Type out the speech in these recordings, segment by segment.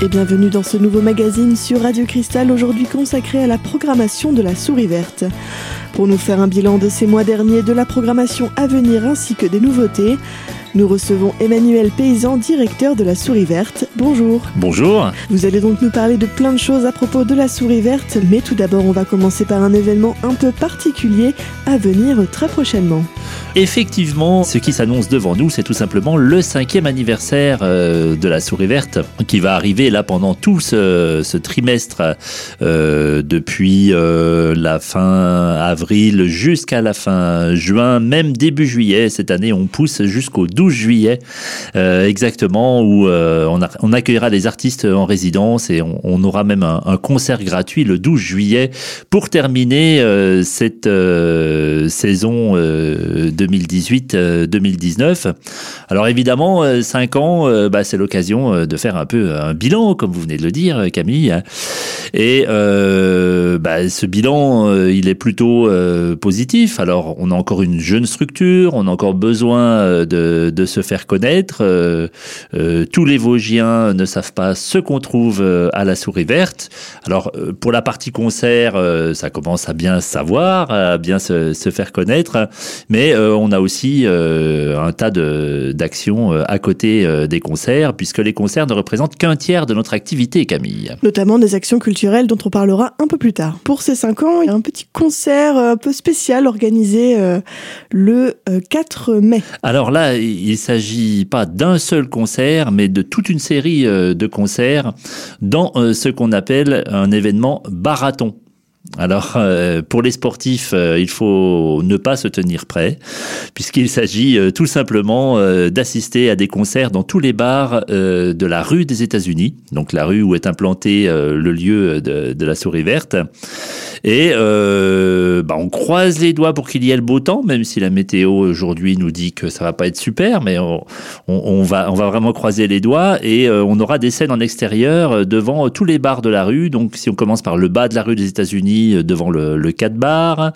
et bienvenue dans ce nouveau magazine sur Radio Cristal, aujourd'hui consacré à la programmation de la Souris Verte. Pour nous faire un bilan de ces mois derniers, de la programmation à venir ainsi que des nouveautés, nous recevons Emmanuel Paysan, directeur de la Souris Verte. Bonjour. Bonjour. Vous allez donc nous parler de plein de choses à propos de la Souris Verte, mais tout d'abord on va commencer par un événement un peu particulier à venir très prochainement. Effectivement, ce qui s'annonce devant nous, c'est tout simplement le cinquième anniversaire euh, de la Souris Verte qui va arriver là pendant tout ce, trimestre euh, depuis euh, la fin avril jusqu'à la fin juin, même début juillet. Cette année, on pousse jusqu'au 12 juillet exactement où on, accueillera des artistes en résidence et on, aura même un, concert gratuit le 12 juillet pour terminer cette saison 2018-2019. Alors évidemment, 5 ans, bah, c'est l'occasion de faire un peu un bilan, comme vous venez de le dire, Camille. Et euh, bah, ce bilan, euh, il est plutôt euh, positif. Alors, on a encore une jeune structure, on a encore besoin de, de se faire connaître. tous les Vosgiens ne savent pas ce qu'on trouve à la Souris Verte. Alors, pour la partie concert, ça commence à bien savoir, à bien se, se faire connaître. Mais on a aussi un tas d'actions à côté des concerts, puisque les concerts ne représentent qu'un tiers de notre activité, Camille. Notamment des actions culturelles dont on parlera un peu plus tard. Pour ces cinq ans, il y a un petit concert euh, un peu spécial organisé euh, le 4 euh, mai. Alors là, il ne s'agit pas d'un seul concert, mais de toute une série de concerts dans ce qu'on appelle un événement barathon. Alors, euh, pour les sportifs, euh, il faut ne pas se tenir prêt, puisqu'il s'agit euh, tout simplement d'assister à des concerts dans tous les bars de la rue des États-Unis, donc la rue où est implanté le lieu de, la souris verte. Et bah, on croise les doigts pour qu'il y ait le beau temps, même si la météo aujourd'hui nous dit que ça va pas être super, mais on va vraiment croiser les doigts et on aura des scènes en extérieur devant tous les bars de la rue. Donc, si on commence par le bas de la rue des États-Unis, euh, devant le, le 4 bar,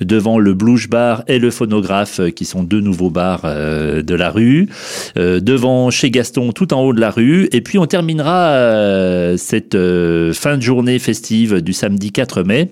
devant le Blouche Bar et le Phonographe, euh, qui sont deux nouveaux bars euh, de la rue, devant chez Gaston, tout en haut de la rue, et puis on terminera cette fin de journée festive du samedi 4 mai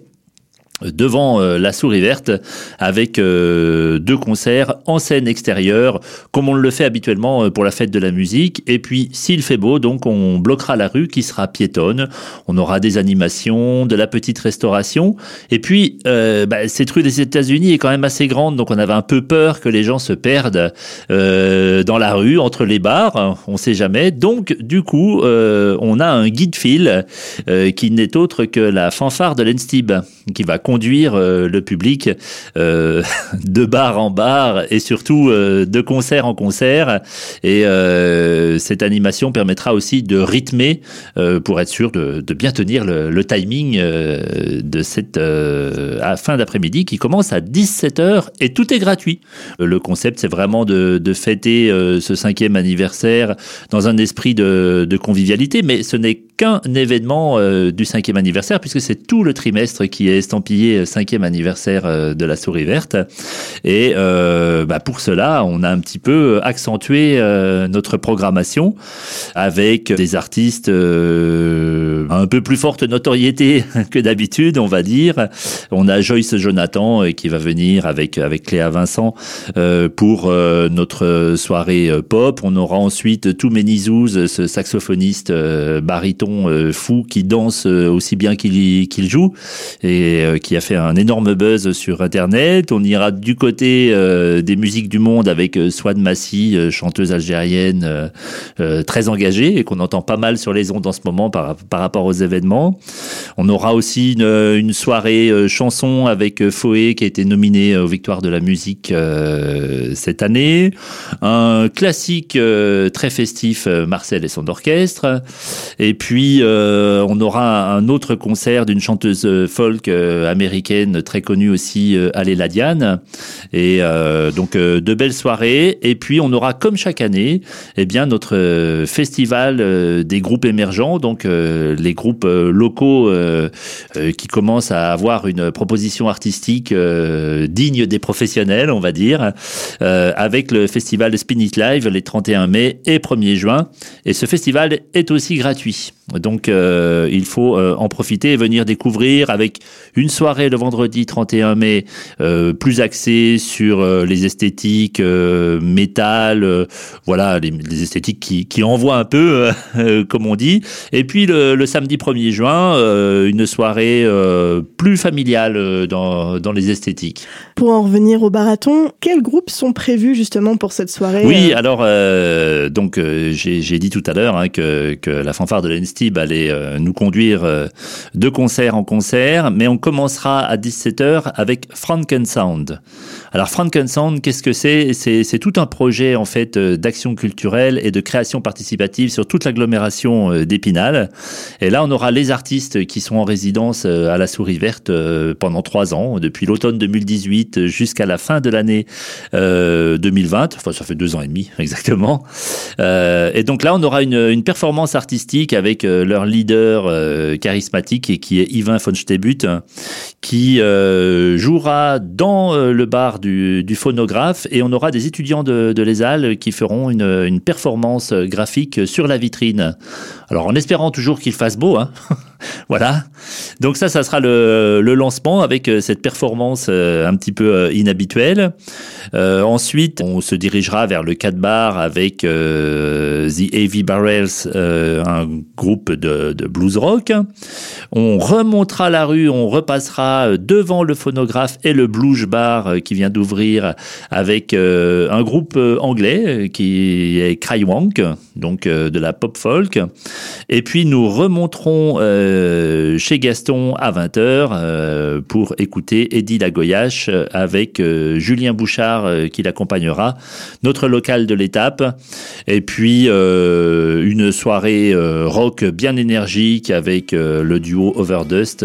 devant euh, la souris verte avec euh, deux concerts en scène extérieure comme on le fait habituellement euh, pour la fête de la musique. Et puis s'il fait beau donc on bloquera la rue qui sera piétonne. On aura des animations de la petite restauration. Et puis bah, cette rue des États-Unis est quand même assez grande donc on avait un peu peur que les gens se perdent dans la rue entre les bars. On sait jamais. Donc du coup on a un guide fil qui n'est autre que la fanfare de l'Enstib qui va conduire euh, le public euh, de bar en bar et surtout euh, de concert en concert. Et cette animation permettra aussi de rythmer pour être sûr de, bien tenir le, timing de cette fin d'après-midi qui commence à 17h et tout est gratuit. Le concept, c'est vraiment de, fêter ce cinquième anniversaire dans un esprit de, de convivialité, mais ce n'est qu'un événement du cinquième anniversaire puisque c'est tout le trimestre qui est estampillé euh, cinquième anniversaire euh, de la souris verte. Et euh, bah, pour cela, on a un petit peu accentué notre programmation avec des artistes un peu plus forte notoriété que d'habitude, on va dire. On a Joyce Jonathan qui va venir avec avec Cléa Vincent pour notre soirée pop. On aura ensuite Toumenizouz, ce saxophoniste baryton fou qui danse aussi bien qu'il joue et qui qui a fait un énorme buzz sur Internet. On ira du côté euh, des musiques du monde avec euh, Swan Massi, euh, chanteuse algérienne très engagée et qu'on entend pas mal sur les ondes en ce moment par, par rapport aux événements. On aura aussi une, soirée chanson avec Foé qui a été nominé aux Victoires de la musique cette année. Un classique très festif, Marcel et son orchestre. Et puis on aura un autre concert d'une chanteuse folk américaine très connue aussi, Allez la Diane. Et donc de belles soirées. Et puis on aura comme chaque année, eh bien notre festival des groupes émergents, donc les groupes locaux qui commencent à avoir une proposition artistique digne des professionnels, on va dire, avec le festival Spin It Live les 31 mai et 1er juin. Et ce festival est aussi gratuit. Donc euh, il faut euh, en profiter et venir découvrir avec une soirée le vendredi 31 mai euh, plus axée sur les esthétiques métal, voilà les, esthétiques qui, qui envoient un peu comme on dit. Et puis le, le samedi 1er juin une soirée plus familiale dans, dans les esthétiques. Pour en revenir au barathon, quels groupes sont prévus justement pour cette soirée Oui, alors donc j'ai dit tout à l'heure hein, que, que la fanfare de l'NST allait euh, nous conduire euh, de concert en concert, mais on commencera à 17h avec Frankensound. Alors Frankensound, qu'est-ce que c'est? C'est tout un projet en fait euh, d'action culturelle et de création participative sur toute l'agglomération d'Épinal. Et là, on aura les artistes qui sont en résidence à la Souris Verte pendant trois ans, depuis l'automne 2018 jusqu'à la fin de l'année 2020. Enfin, ça fait deux ans et demi exactement. et donc là, on aura une, une performance artistique avec leur leader euh, charismatique et qui est Yvain von Stebut, qui euh, jouera dans euh, le bar du, phonographe et on aura des étudiants de, de l'ESAL qui feront une, une, performance graphique sur la vitrine. Alors en espérant toujours qu'il fasse beau, hein voilà. Donc ça, ça sera le, lancement avec euh, cette performance euh, un petit peu euh, inhabituelle. Ensuite, on se dirigera vers le 4 bar avec The AV Barrels, un groupe de, de, blues rock. On remontera la rue, on repassera devant le phonographe et le blues bar qui vient d'ouvrir avec un groupe anglais qui est Crywank, donc de la pop folk. Et puis nous remonterons euh, chez Gaston à 20h euh, pour écouter Eddie Lagoyache avec euh, Julien Bouchard qui l'accompagnera, notre local de l'étape. Et puis une soirée rock bien énergique avec le duo Overdust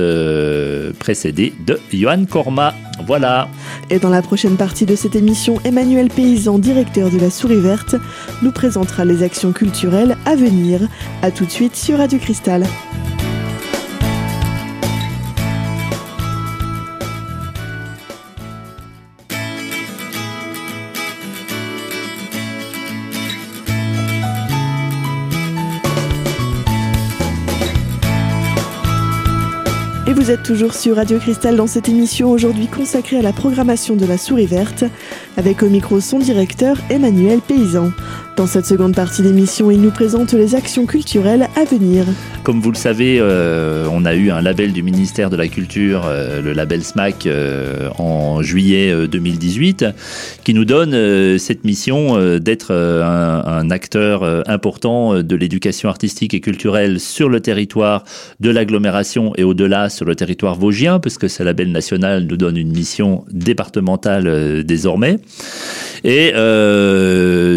précédé de Johan Korma. Voilà. Et dans la prochaine partie de cette émission, Emmanuel Paysan, directeur de la Souris Verte, nous présentera les actions culturelles à venir. À tout de suite sur Radio Cristal. Vous êtes toujours sur Radio Cristal dans cette émission aujourd'hui consacrée à la programmation de la souris verte, avec au micro son directeur Emmanuel Paysan. Dans cette seconde partie d'émission, il nous présente les actions culturelles à venir. Comme vous le savez, euh, on a eu un label du ministère de la Culture, euh, le label SMAC, euh, en juillet 2018, qui nous donne cette mission d'être un, un, acteur important de l'éducation artistique et culturelle sur le territoire de l'agglomération et au-delà sur le territoire vosgien, puisque ce label national nous donne une mission départementale désormais. Et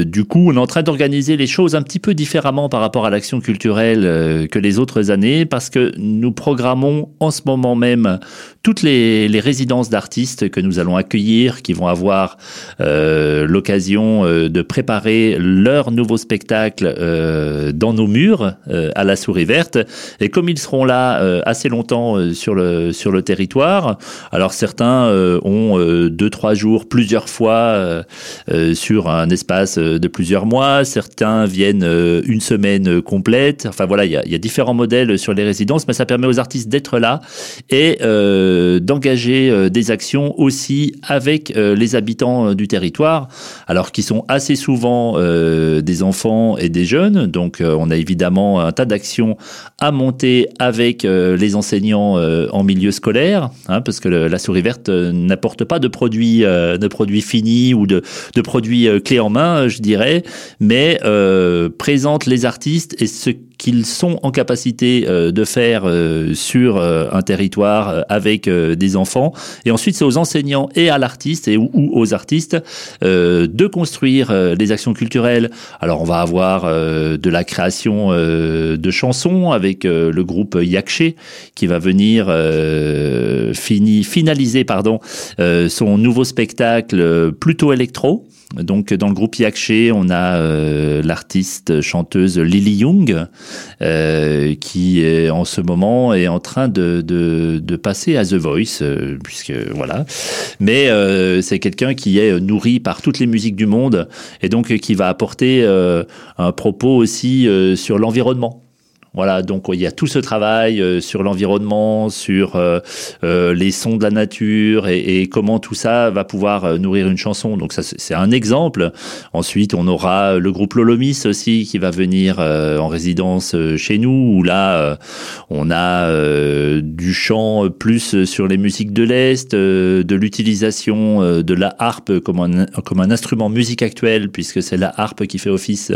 du coup, on en train d'organiser les choses un petit peu différemment par rapport à l'action culturelle euh, que les autres années, parce que nous programmons en ce moment même toutes les, résidences d'artistes que nous allons accueillir, qui vont avoir euh, l'occasion euh, de préparer leur nouveau spectacle euh, dans nos murs euh, à la Souris Verte. Et comme ils seront là assez longtemps sur le sur le territoire, alors certains ont deux trois jours, plusieurs fois sur un espace de plusieurs mois certains viennent euh, une semaine complète. Enfin voilà, il y a, différents modèles sur les résidences, mais ça permet aux artistes d'être là et euh, d'engager euh, des actions aussi avec les habitants du territoire, alors qui sont assez souvent des enfants et des jeunes. Donc on a évidemment un tas d'actions à monter avec les enseignants en milieu scolaire, hein, parce que la souris verte n'apporte pas de produits finis ou de, de produits clés en main, je dirais, mais euh, présente les artistes et ce qu'ils sont en capacité de faire sur un territoire avec des enfants. Et ensuite, c'est aux enseignants et à l'artiste et ou, aux artistes de construire les actions culturelles. Alors, on va avoir de la création de chansons avec le groupe Yakché qui va venir fini, finaliser pardon son nouveau spectacle plutôt électro donc dans le groupe Yakché, on a euh, l'artiste chanteuse Lily Young euh, qui est en ce moment est en train de, de, de passer à The Voice euh, puisque voilà. Mais c'est quelqu'un qui est nourri par toutes les musiques du monde et donc qui va apporter un propos aussi sur l'environnement. Voilà, donc il y a tout ce travail euh, sur l'environnement, sur euh, euh, les sons de la nature et, comment tout ça va pouvoir nourrir une chanson. Donc ça, c'est un exemple. Ensuite, on aura le groupe Lolomis aussi qui va venir en résidence chez nous, où là, on a du chant plus sur les musiques de l'Est, de l'utilisation de la harpe comme un, instrument musique actuelle, puisque c'est la harpe qui fait office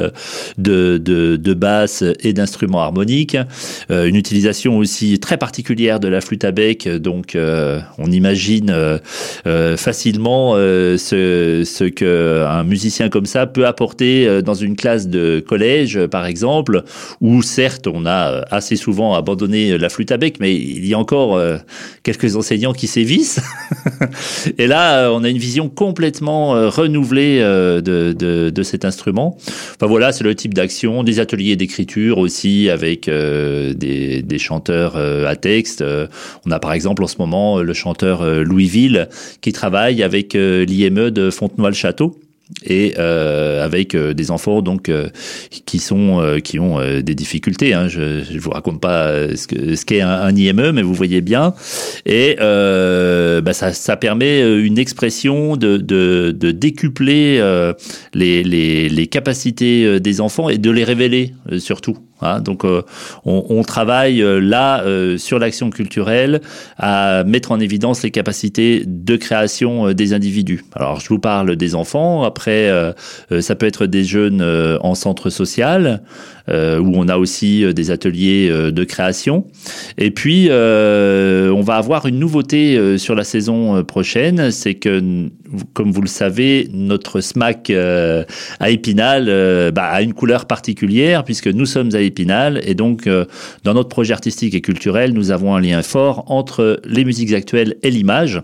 de, de basse et d'instrument harmonique euh, une utilisation aussi très particulière de la flûte à bec, donc euh, on imagine euh, facilement ce, ce que un musicien comme ça peut apporter dans une classe de collège, par exemple, où certes on a assez souvent abandonné la flûte à bec, mais il y a encore quelques enseignants qui sévissent. Et là, on a une vision complètement renouvelée de, de cet instrument. Enfin voilà, c'est le type d'action, des ateliers d'écriture aussi avec euh, des, chanteurs euh, à texte. Euh, on a par exemple en ce moment le chanteur Louisville qui travaille avec l'IME de Fontenoy-le-Château et avec des enfants donc qui sont qui ont des difficultés. Hein. Je, je vous raconte pas ce que ce qu'est un, IME, mais vous voyez bien. Et bah, ça, permet une expression de, décupler les capacités des enfants et de les révéler surtout. Donc on, on, travaille là sur l'action culturelle à mettre en évidence les capacités de création des individus. Alors je vous parle des enfants. Après euh, euh, ça peut être des jeunes euh, en centre social, où on a aussi des ateliers de création. Et puis, on va avoir une nouveauté sur la saison prochaine, c'est que, comme vous le savez, notre SMAC à Épinal bah, a une couleur particulière, puisque nous sommes à Épinal, et donc, dans notre projet artistique et culturel, nous avons un lien fort entre les musiques actuelles et l'image.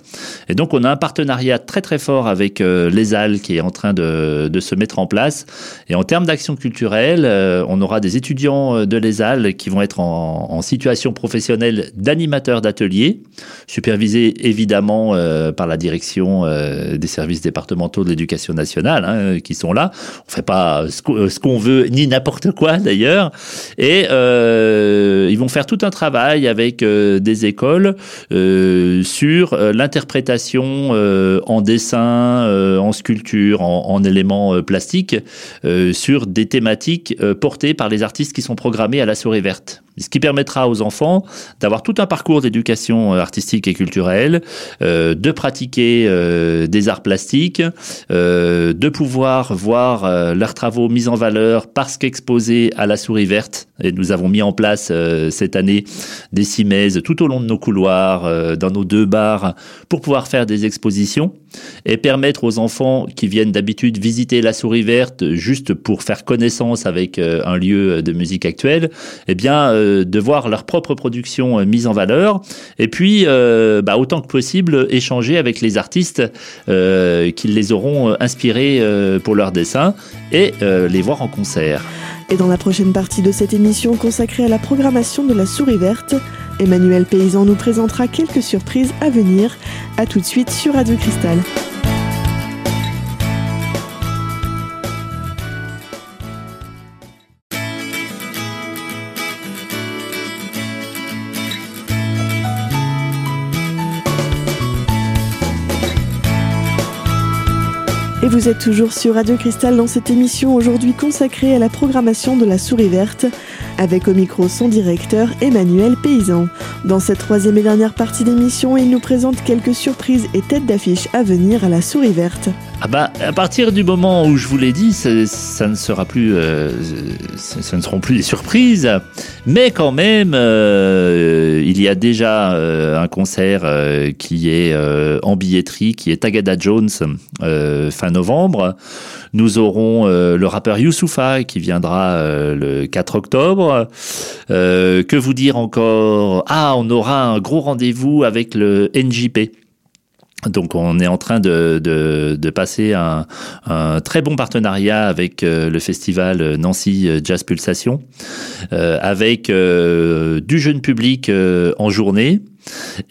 Et donc, on a un partenariat très très fort avec les Halles qui est en train de, se mettre en place. Et en termes d'action culturelle, euh, on aura des étudiants euh, de l'ESAL qui vont être en, situation professionnelle d'animateurs d'ateliers, supervisés évidemment euh, par la direction des services départementaux de l'éducation nationale, hein, qui sont là. On fait pas ce qu'on veut, ni n'importe quoi d'ailleurs. Et ils vont faire tout un travail avec des écoles sur l'interprétation en dessin, en sculpture, en en, éléments euh, plastiques euh, sur des thématiques euh, portées par les artistes qui sont programmés à la souris verte ce qui permettra aux enfants d'avoir tout un parcours d'éducation artistique et culturelle, de pratiquer des arts plastiques, de pouvoir voir leurs travaux mis en valeur parce qu'exposés à la souris verte. Et nous avons mis en place cette année des cimaises tout au long de nos couloirs, dans nos deux bars, pour pouvoir faire des expositions et permettre aux enfants qui viennent d'habitude visiter la souris verte juste pour faire connaissance avec euh, un lieu de musique actuelle, eh bien euh, de voir leur propre production euh, mise en valeur et puis bah, autant que possible échanger avec les artistes qui les auront inspirés pour leur dessin et les voir en concert. Et dans la prochaine partie de cette émission consacrée à la programmation de la souris verte, Emmanuel Paysan nous présentera quelques surprises à venir. A tout de suite sur Radio Cristal. Et vous êtes toujours sur Radio Cristal dans cette émission aujourd'hui consacrée à la programmation de la Souris Verte, avec au micro son directeur Emmanuel Paysan. Dans cette troisième et dernière partie d'émission, il nous présente quelques surprises et têtes d'affiche à venir à la Souris Verte. Ah bah, à partir du moment où je vous l'ai dit, ça, ne sera plus, euh, ce ne seront plus des surprises, mais quand même, euh, il y a déjà euh, un concert qui est en billetterie, qui est Tagada Jones fin novembre. Nous aurons le rappeur Youssoufa qui viendra le 4 octobre. Que vous dire encore? Ah, on aura un gros rendez-vous avec le NJP. Donc on est en train de, passer un, très bon partenariat avec euh, le festival Nancy Jazz Pulsation, euh, avec euh, du jeune public en journée,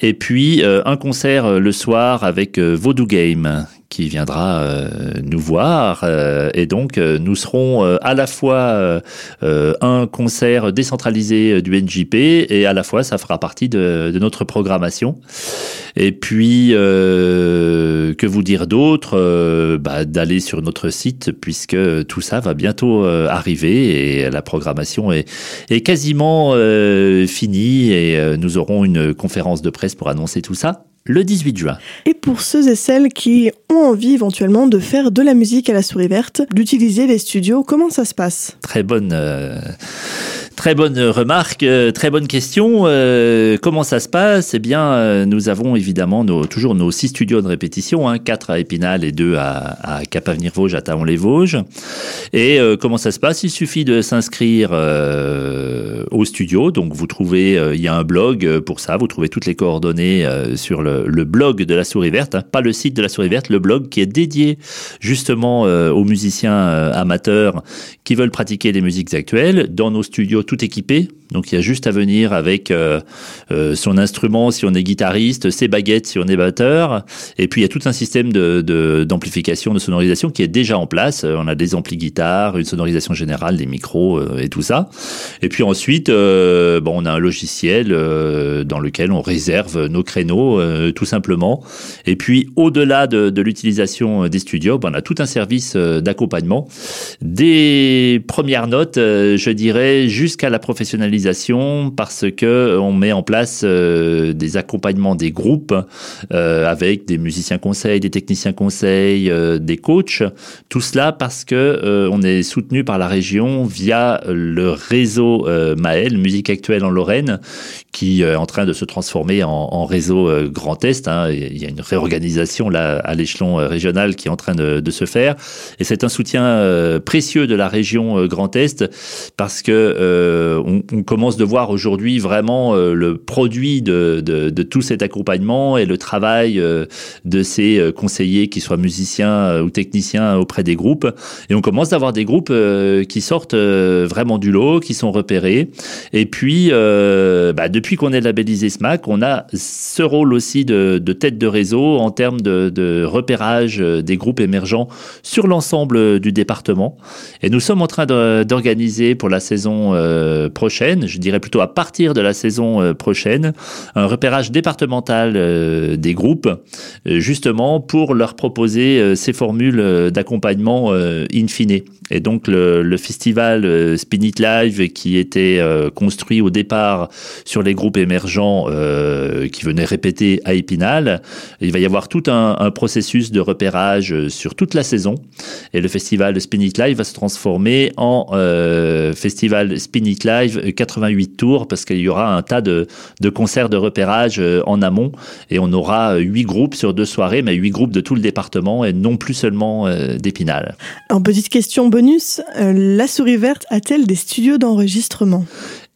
et puis un concert le soir avec Voodoo Game qui viendra euh, nous voir. Euh, et donc, euh, nous serons à la fois un concert décentralisé du NJP et à la fois, ça fera partie de, notre programmation. Et puis, que vous dire d'autre bah, D'aller sur notre site puisque tout ça va bientôt arriver et la programmation est quasiment finie et nous aurons une conférence de presse pour annoncer tout ça le 18 juin. Et pour ceux et celles qui ont envie éventuellement de faire de la musique à la souris verte, d'utiliser les studios, comment ça se passe? Très bonne. Euh, Très bonne remarque, euh, très bonne question. Euh, comment ça se passe? Eh bien, euh, nous avons évidemment nos, toujours nos six studios de répétition, hein, quatre à Épinal et deux à, Cap-Avenir-Vosges, à Taon-les-Vosges. Et comment ça se passe? Il suffit de s'inscrire au studio. Donc, vous trouvez, il y a un blog pour ça. Vous trouvez toutes les coordonnées sur le, le, blog de la Souris Verte, hein, pas le site de la Souris Verte, le blog qui est dédié justement aux musiciens amateurs qui veulent pratiquer les musiques actuelles. Dans nos studios tout équipé. Donc il y a juste à venir avec euh, euh, son instrument si on est guitariste, ses baguettes si on est batteur. Et puis il y a tout un système de, d'amplification, de, sonorisation qui est déjà en place. Euh, on a des amplis guitares, une sonorisation générale, des micros et tout ça. Et puis ensuite, bon, on a un logiciel dans lequel on réserve nos créneaux tout simplement. Et puis au-delà de, de l'utilisation des studios, ben, on a tout un service d'accompagnement. Des premières notes, je dirais, jusqu'à à la professionnalisation parce que on met en place euh, des accompagnements des groupes euh, avec des musiciens conseils, des techniciens conseils, euh, des coachs. Tout cela parce que on est soutenu par la région via le réseau Maël, musique actuelle en Lorraine, qui est en train de se transformer en, réseau Grand Est. Hein. Il y a une réorganisation là à l'échelon régional qui est en train de se faire, et c'est un soutien précieux de la région Grand Est parce que euh, on, commence de voir aujourd'hui vraiment euh, le produit de, tout cet accompagnement et le travail euh, de ces conseillers, qui soient musiciens ou techniciens auprès des groupes. Et on commence d'avoir des groupes qui sortent vraiment du lot, qui sont repérés. Et puis, bah, depuis qu'on est labellisé SMAC, on a ce rôle aussi de, tête de réseau en termes de, de repérage des groupes émergents sur l'ensemble du département. Et nous sommes en train d'organiser pour la saison prochaine, je dirais plutôt à partir de la saison euh, prochaine, un repérage départemental euh, des groupes, justement pour leur proposer ces formules d'accompagnement in fine. Et donc le, festival Spin Live qui était construit au départ sur les groupes émergents qui venaient répéter à Épinal, il va y avoir tout un, processus de repérage sur toute la saison. Et le festival Spin Live va se transformer en festival Spin Live 88 euh, tours parce qu'il y aura un tas de, concerts de repérage euh, en amont et on aura euh, huit groupes sur deux soirées, mais huit groupes de tout le département et non plus seulement d'Épinal. En petite question bonus, la souris verte a-t-elle des studios d'enregistrement?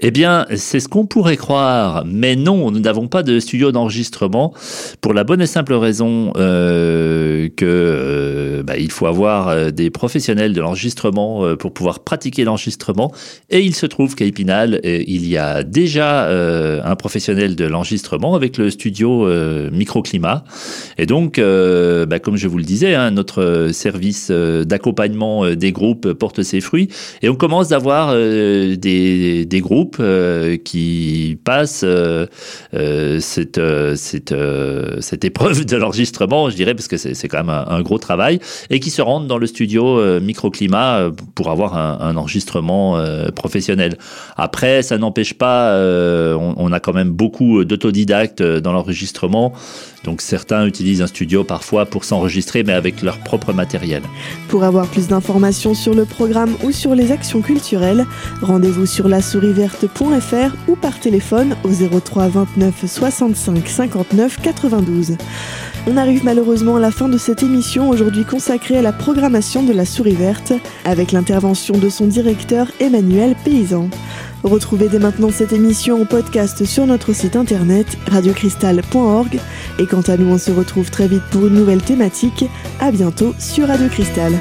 Eh bien, c'est ce qu'on pourrait croire, mais non, nous n'avons pas de studio d'enregistrement pour la bonne et simple raison euh, que euh, bah, il faut avoir euh, des professionnels de l'enregistrement euh, pour pouvoir pratiquer l'enregistrement. Et il se trouve qu'à Épinal, il y a déjà un professionnel de l'enregistrement avec le studio microclimat. Et donc, bah, comme je vous le disais, hein, notre service d'accompagnement des groupes porte ses fruits et on commence d'avoir des, des groupes groupe qui passe cette, cette, cette épreuve de l'enregistrement, je dirais, parce que c'est quand même un, gros travail, et qui se rendent dans le studio microclimat pour avoir un, enregistrement professionnel. Après, ça n'empêche pas, on, a quand même beaucoup d'autodidactes dans l'enregistrement, donc certains utilisent un studio parfois pour s'enregistrer, mais avec leur propre matériel. Pour avoir plus d'informations sur le programme ou sur les actions culturelles, rendez-vous sur la verte.fr ou par téléphone au 03 29 65 59 92. On arrive malheureusement à la fin de cette émission aujourd'hui consacrée à la programmation de la Souris Verte, avec l'intervention de son directeur Emmanuel Paysan. Retrouvez dès maintenant cette émission en podcast sur notre site internet radiocristal.org et quant à nous on se retrouve très vite pour une nouvelle thématique. À bientôt sur Radio Cristal.